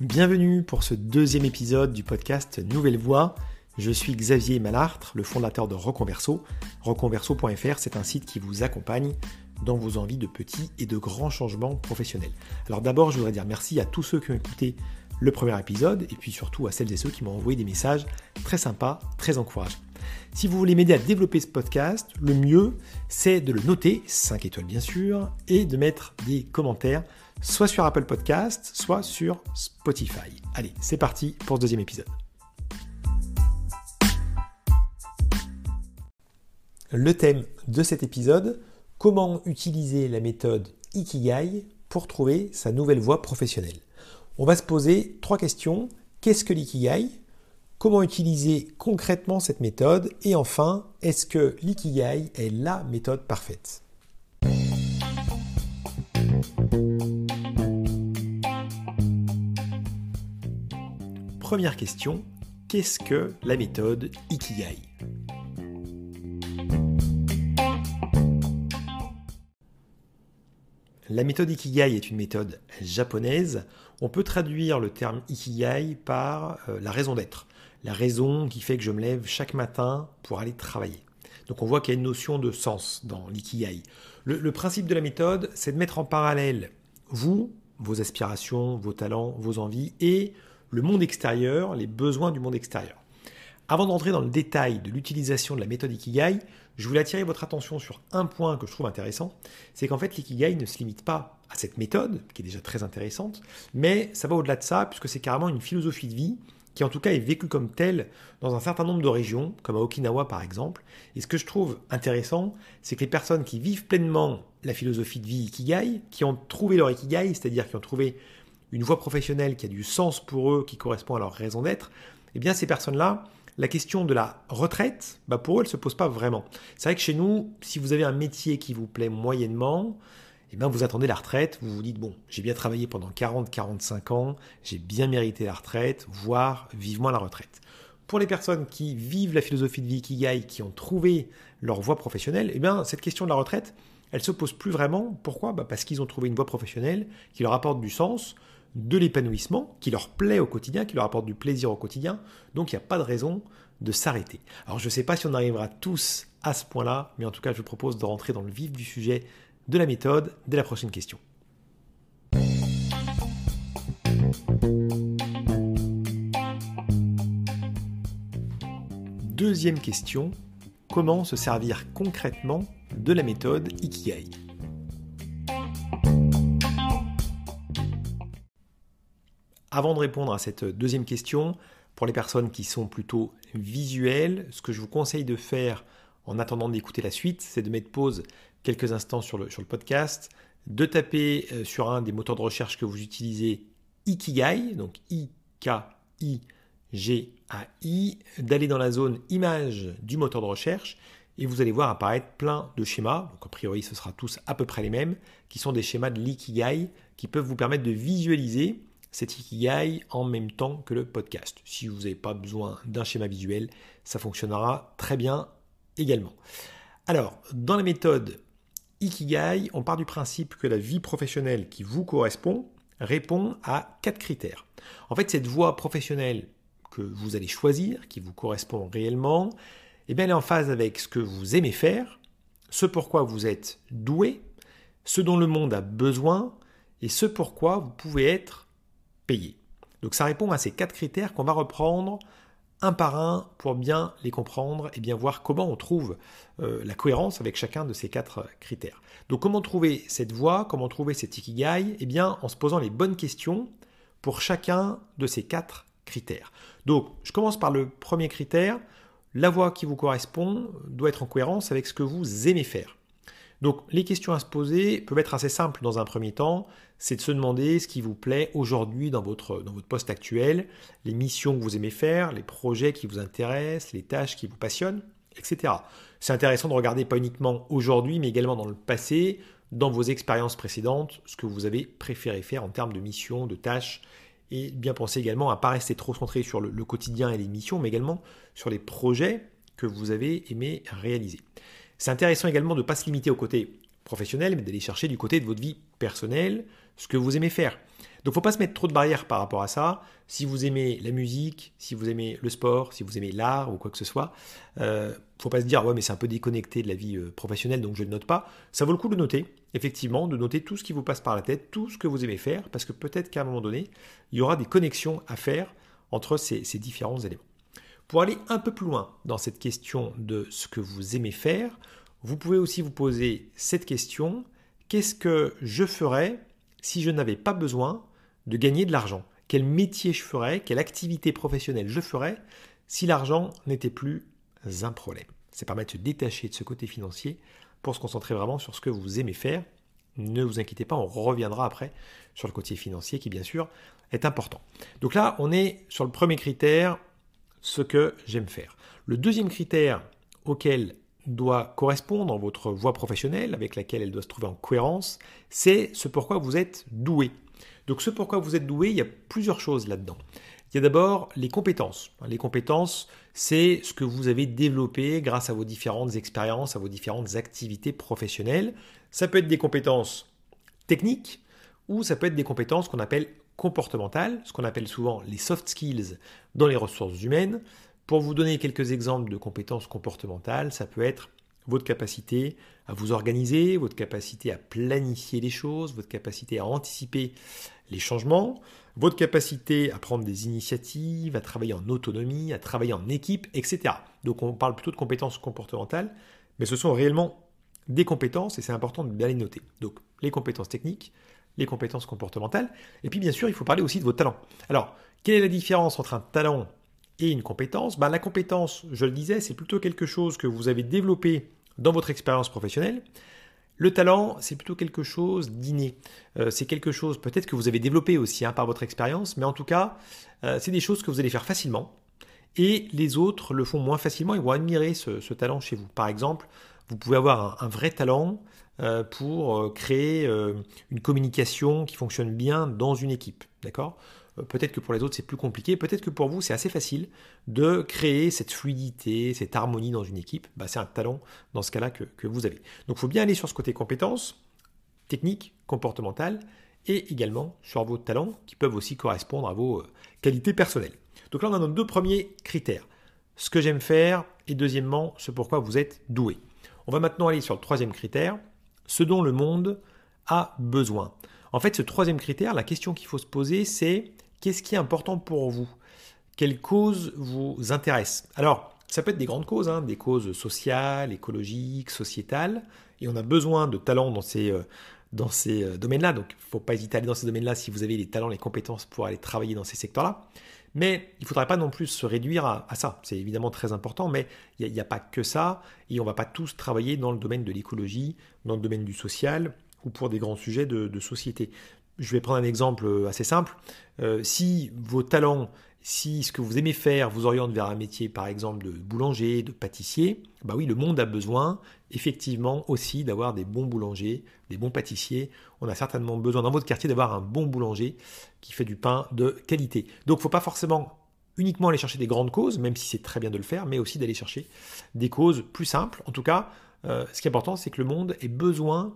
Bienvenue pour ce deuxième épisode du podcast Nouvelle Voix. Je suis Xavier Malartre, le fondateur de Reconverso. Reconverso.fr, c'est un site qui vous accompagne dans vos envies de petits et de grands changements professionnels. Alors d'abord, je voudrais dire merci à tous ceux qui ont écouté le premier épisode et puis surtout à celles et ceux qui m'ont envoyé des messages très sympas, très encourageants. Si vous voulez m'aider à développer ce podcast, le mieux, c'est de le noter, 5 étoiles bien sûr, et de mettre des commentaires soit sur Apple Podcast, soit sur Spotify. Allez, c'est parti pour ce deuxième épisode. Le thème de cet épisode, comment utiliser la méthode Ikigai pour trouver sa nouvelle voie professionnelle. On va se poser trois questions. Qu'est-ce que l'ikigai? Comment utiliser concrètement cette méthode Et enfin, est-ce que l'ikigai est la méthode parfaite? Première question, qu'est-ce que la méthode Ikigai? La méthode Ikigai est une méthode japonaise. On peut traduire le terme Ikigai par euh, la raison d'être. La raison qui fait que je me lève chaque matin pour aller travailler. Donc on voit qu'il y a une notion de sens dans l'ikigai. le principe de la méthode, c'est de mettre en parallèle vous, vos aspirations, vos talents, vos envies et le monde extérieur, les besoins du monde extérieur. Avant d'entrer dans le détail de l'utilisation de la méthode Ikigai, je voulais attirer votre attention sur un point que je trouve intéressant, c'est qu'en fait l'Ikigai ne se limite pas à cette méthode, qui est déjà très intéressante, mais ça va au-delà de ça, puisque c'est carrément une philosophie de vie qui en tout cas est vécue comme telle dans un certain nombre de régions, comme à Okinawa par exemple. Et ce que je trouve intéressant, c'est que les personnes qui vivent pleinement la philosophie de vie Ikigai, qui ont trouvé leur Ikigai, c'est-à-dire qui ont trouvé une voie professionnelle qui a du sens pour eux, qui correspond à leur raison d'être, eh bien ces personnes-là, la question de la retraite, bah pour eux, elle ne se pose pas vraiment. C'est vrai que chez nous, si vous avez un métier qui vous plaît moyennement, eh bien vous attendez la retraite, vous vous dites, bon, j'ai bien travaillé pendant 40-45 ans, j'ai bien mérité la retraite, voire vivement la retraite. Pour les personnes qui vivent la philosophie de vie Ikigai, qui ont trouvé leur voie professionnelle, eh bien cette question de la retraite, elle se pose plus vraiment. Pourquoi? Bah Parce qu'ils ont trouvé une voie professionnelle qui leur apporte du sens, de l'épanouissement qui leur plaît au quotidien, qui leur apporte du plaisir au quotidien. Donc il n'y a pas de raison de s'arrêter. Alors je ne sais pas si on arrivera tous à ce point-là, mais en tout cas je vous propose de rentrer dans le vif du sujet de la méthode dès la prochaine question. Deuxième question, comment se servir concrètement de la méthode Ikigai? Avant de répondre à cette deuxième question, pour les personnes qui sont plutôt visuelles, ce que je vous conseille de faire en attendant d'écouter la suite, c'est de mettre pause quelques instants sur le, sur le podcast, de taper euh, sur un des moteurs de recherche que vous utilisez Ikigai, donc I-K-I-G-A-I, d'aller dans la zone image du moteur de recherche et vous allez voir apparaître plein de schémas, donc a priori ce sera tous à peu près les mêmes, qui sont des schémas de l'ikigai qui peuvent vous permettre de visualiser cet Ikigai en même temps que le podcast. Si vous n'avez pas besoin d'un schéma visuel, ça fonctionnera très bien également. Alors, dans la méthode Ikigai, on part du principe que la vie professionnelle qui vous correspond répond à quatre critères. En fait, cette voie professionnelle que vous allez choisir, qui vous correspond réellement, eh bien, elle est en phase avec ce que vous aimez faire, ce pourquoi vous êtes doué, ce dont le monde a besoin et ce pourquoi vous pouvez être donc ça répond à ces quatre critères qu'on va reprendre un par un pour bien les comprendre et bien voir comment on trouve euh, la cohérence avec chacun de ces quatre critères. Donc comment trouver cette voie, comment trouver cet ikigai? Eh bien en se posant les bonnes questions pour chacun de ces quatre critères. Donc je commence par le premier critère. La voie qui vous correspond doit être en cohérence avec ce que vous aimez faire. Donc les questions à se poser peuvent être assez simples dans un premier temps, c'est de se demander ce qui vous plaît aujourd'hui dans votre, poste actuel, les missions que vous aimez faire, les projets qui vous intéressent, les tâches qui vous passionnent, etc. C'est intéressant de regarder pas uniquement aujourd'hui, mais également dans le passé, dans vos expériences précédentes, ce que vous avez préféré faire en termes de missions, de tâches, et bien penser également à ne pas rester trop centré sur le quotidien et les missions, mais également sur les projets que vous avez aimé réaliser. C'est intéressant également de ne pas se limiter au côté professionnelle, mais d'aller chercher du côté de votre vie personnelle ce que vous aimez faire. Donc faut pas se mettre trop de barrières par rapport à ça. Si vous aimez la musique, si vous aimez le sport, si vous aimez l'art ou quoi que ce soit, euh, faut pas se dire ouais mais c'est un peu déconnecté de la vie euh, professionnelle donc je ne note pas. Ça vaut le coup de noter, effectivement, de noter tout ce qui vous passe par la tête, tout ce que vous aimez faire, parce que peut-être qu'à un moment donné, il y aura des connexions à faire entre ces différents éléments. Pour aller un peu plus loin dans cette question de ce que vous aimez faire, vous pouvez aussi vous poser cette question qu'est-ce que je ferais si je n'avais pas besoin de gagner de l'argent? Quel métier je ferais? Quelle activité professionnelle je ferais si l'argent n'était plus un problème? Ça permet de se détacher de ce côté financier pour se concentrer vraiment sur ce que vous aimez faire. Ne vous inquiétez pas, on reviendra après sur le côté financier qui bien sûr est important. Donc là, on est sur le premier critère, ce que j'aime faire. Le deuxième critère auquel doit correspondre votre voie professionnelle, avec laquelle elle doit se trouver en cohérence, c'est ce pourquoi vous êtes doué. Donc ce pourquoi vous êtes doué, il y a plusieurs choses là-dedans. Il y a d'abord les compétences. Les compétences, c'est ce que vous avez développé grâce à vos différentes expériences, à vos différentes activités professionnelles. Ça peut être des compétences techniques ou ça peut être des compétences qu'on appelle comportementales, ce qu'on appelle souvent les soft skills dans les ressources humaines. Pour vous donner quelques exemples de compétences comportementales, ça peut être votre capacité à vous organiser, votre capacité à planifier les choses, votre capacité à anticiper les changements, votre capacité à prendre des initiatives, à travailler en autonomie, à travailler en équipe, etc. Donc on parle plutôt de compétences comportementales, mais ce sont réellement des compétences et c'est important de bien les noter. Donc les compétences techniques, les compétences comportementales, et puis bien sûr il faut parler aussi de vos talents. Alors quelle est la différence entre un talent et une compétence? Ben, La compétence, je le disais, c'est plutôt quelque chose que vous avez développé dans votre expérience professionnelle. Le talent, c'est plutôt quelque chose d'inné. Euh, c'est quelque chose peut-être que vous avez développé aussi hein, par votre expérience, mais en tout cas, euh, c'est des choses que vous allez faire facilement. Et les autres le font moins facilement et vont admirer ce, talent chez vous. Par exemple, vous pouvez avoir un, vrai talent euh, pour créer une communication qui fonctionne bien dans une équipe. D'accord? Euh, peut-être que pour les autres c'est plus compliqué, peut-être que pour vous c'est assez facile de créer cette fluidité, cette harmonie dans une équipe. Bah, c'est un talent dans ce cas-là que, vous avez. Donc il faut bien aller sur ce côté compétences, techniques, comportementales, et également sur vos talents qui peuvent aussi correspondre à vos euh, qualités personnelles. Donc là on a nos deux premiers critères. Ce que j'aime faire et deuxièmement ce pourquoi vous êtes doué. On va maintenant aller sur le troisième critère, ce dont le monde a besoin. En fait, ce troisième critère, la question qu'il faut se poser, c'est qu'est-ce qui est important pour vous? Quelles causes vous intéressent? Alors, ça peut être des grandes causes, hein, des causes sociales, écologiques, sociétales, et on a besoin de talents dans ces, euh, dans ces euh, domaines-là, donc il ne faut pas hésiter à aller dans ces domaines-là si vous avez les talents, les compétences pour aller travailler dans ces secteurs-là. Mais il ne faudrait pas non plus se réduire à, ça. C'est évidemment très important, mais il n'y a, pas que ça, et on ne va pas tous travailler dans le domaine de l'écologie, dans le domaine du social, ou pour des grands sujets de, société. Je vais prendre un exemple euh, assez simple. Euh, si vos talents, si ce que vous aimez faire vous oriente vers un métier par exemple de boulanger, de pâtissier, bah oui, le monde a besoin effectivement aussi d'avoir des bons boulangers, des bons pâtissiers. On a certainement besoin dans votre quartier d'avoir un bon boulanger qui fait du pain de qualité. Donc il ne faut pas forcément uniquement aller chercher des grandes causes, même si c'est très bien de le faire, mais aussi d'aller chercher des causes plus simples. En tout cas, euh, ce qui est important, c'est que le monde ait besoin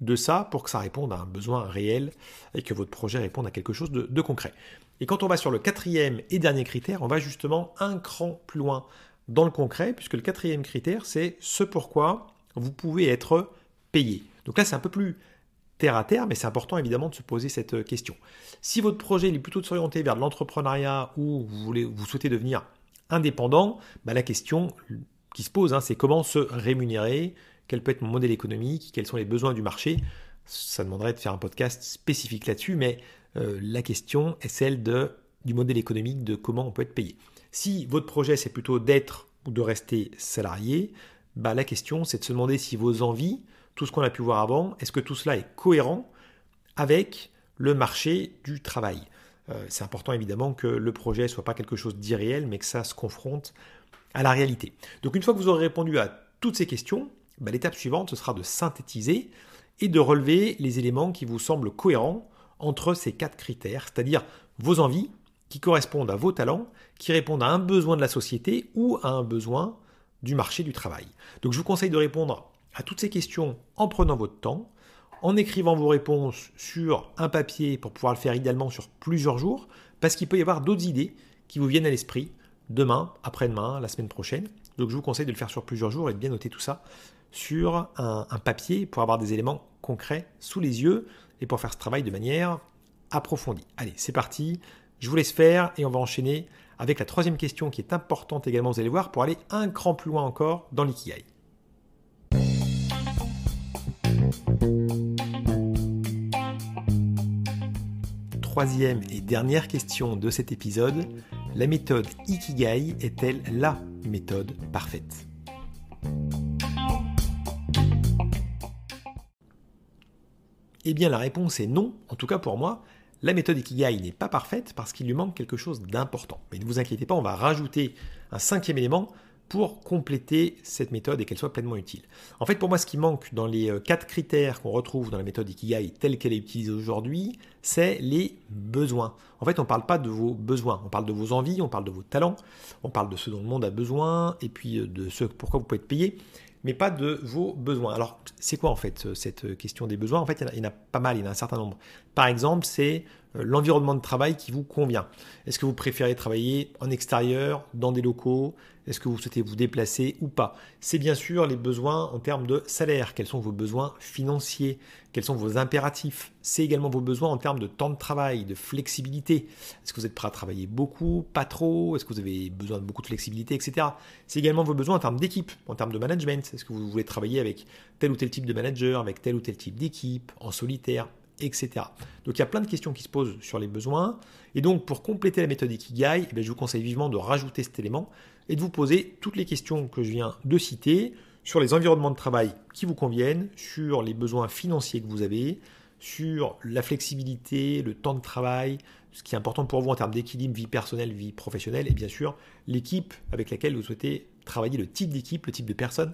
de ça pour que ça réponde à un besoin réel et que votre projet réponde à quelque chose de, concret. Et quand on va sur le quatrième et dernier critère, on va justement un cran plus loin dans le concret, puisque le quatrième critère, c'est ce pourquoi vous pouvez être payé. Donc là, c'est un peu plus terre à terre, mais c'est important évidemment de se poser cette question. Si votre projet est plutôt de s'orienter vers l'entrepreneuriat ou vous, voulez, vous souhaitez devenir indépendant, bah, la question qui se pose, hein, c'est comment se rémunérer quel peut être mon modèle économique, quels sont les besoins du marché. Ça demanderait de faire un podcast spécifique là-dessus, mais euh, la question est celle du modèle économique, de comment on peut être payé. Si votre projet c'est plutôt d'être ou de rester salarié, bah, la question c'est de se demander si vos envies, tout ce qu'on a pu voir avant, est-ce que tout cela est cohérent avec le marché du travail? Euh, c'est important évidemment que le projet ne soit pas quelque chose d'irréel, mais que ça se confronte à la réalité. Donc une fois que vous aurez répondu à toutes ces questions, bah, l'étape suivante, ce sera de synthétiser et de relever les éléments qui vous semblent cohérents entre ces quatre critères, c'est-à-dire vos envies qui correspondent à vos talents, qui répondent à un besoin de la société ou à un besoin du marché du travail. Donc je vous conseille de répondre à toutes ces questions en prenant votre temps, en écrivant vos réponses sur un papier pour pouvoir le faire idéalement sur plusieurs jours, parce qu'il peut y avoir d'autres idées qui vous viennent à l'esprit demain, après-demain, la semaine prochaine. Donc je vous conseille de le faire sur plusieurs jours et de bien noter tout ça sur un, papier pour avoir des éléments concrets sous les yeux et pour faire ce travail de manière approfondie. Allez, c'est parti, je vous laisse faire et on va enchaîner avec la troisième question qui est importante également, vous allez voir, pour aller un cran plus loin encore dans l'ikigai. Troisième et dernière question de cet épisode, la méthode Ikigai est-elle la méthode parfaite? Eh bien la réponse est non, en tout cas pour moi, la méthode Ikigai n'est pas parfaite parce qu'il lui manque quelque chose d'important. Mais ne vous inquiétez pas, on va rajouter un cinquième élément pour compléter cette méthode et qu'elle soit pleinement utile. En fait, pour moi, ce qui manque dans les euh, quatre critères qu'on retrouve dans la méthode Ikigai telle qu'elle est utilisée aujourd'hui, c'est les besoins. En fait, on ne parle pas de vos besoins, on parle de vos envies, on parle de vos talents, on parle de ce dont le monde a besoin et puis euh, de ce pourquoi vous pouvez être payé mais pas de vos besoins. Alors, c'est quoi en fait cette question des besoins? En fait, il y, en a, pas mal, il y en a un certain nombre. Par exemple, c'est euh, l'environnement de travail qui vous convient. Est-ce que vous préférez travailler en extérieur, dans des locaux? Est-ce que vous souhaitez vous déplacer ou pas? C'est bien sûr les besoins en termes de salaire. Quels sont vos besoins financiers? Quels sont vos impératifs? C'est également vos besoins en termes de temps de travail, de flexibilité. Est-ce que vous êtes prêt à travailler beaucoup, pas trop? Est-ce que vous avez besoin de beaucoup de flexibilité, etc. C'est également vos besoins en termes d'équipe, en termes de management. Est-ce que vous voulez travailler avec tel ou tel type de manager, avec tel ou tel type d'équipe, en solitaire? Etc. Donc il y a plein de questions qui se posent sur les besoins. Et donc pour compléter la méthode Ikigai, eh je vous conseille vivement de rajouter cet élément et de vous poser toutes les questions que je viens de citer sur les environnements de travail qui vous conviennent, sur les besoins financiers que vous avez, sur la flexibilité, le temps de travail, ce qui est important pour vous en termes d'équilibre vie personnelle, vie professionnelle, et bien sûr l'équipe avec laquelle vous souhaitez travailler, le type d'équipe, le type de personne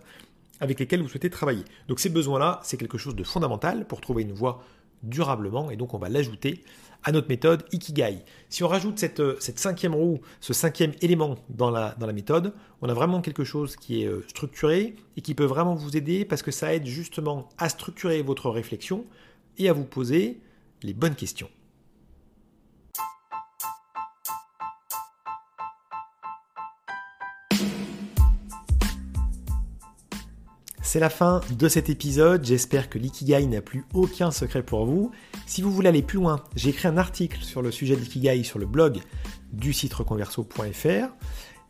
avec lesquelles vous souhaitez travailler. Donc ces besoins-là, c'est quelque chose de fondamental pour trouver une voie durablement et donc on va l'ajouter à notre méthode Ikigai. Si on rajoute cette, euh, cinquième roue, ce cinquième élément dans la, dans la méthode, on a vraiment quelque chose qui est euh, structuré et qui peut vraiment vous aider parce que ça aide justement à structurer votre réflexion et à vous poser les bonnes questions. C'est la fin de cet épisode, j'espère que l'ikigai n'a plus aucun secret pour vous. Si vous voulez aller plus loin, j'ai écrit un article sur le sujet de l'ikigai sur le blog du site reconverso.fr.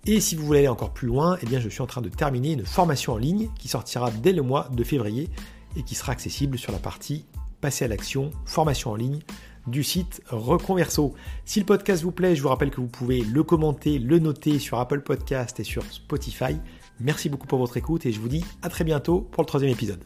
Et si vous voulez aller encore plus loin, eh bien je suis en train de terminer une formation en ligne qui sortira dès le mois de février et qui sera accessible sur la partie passer à l'action, formation en ligne du site Reconverso. Si le podcast vous plaît, je vous rappelle que vous pouvez le commenter, le noter sur Apple Podcast et sur Spotify. Merci beaucoup pour votre écoute et je vous dis à très bientôt pour le troisième épisode.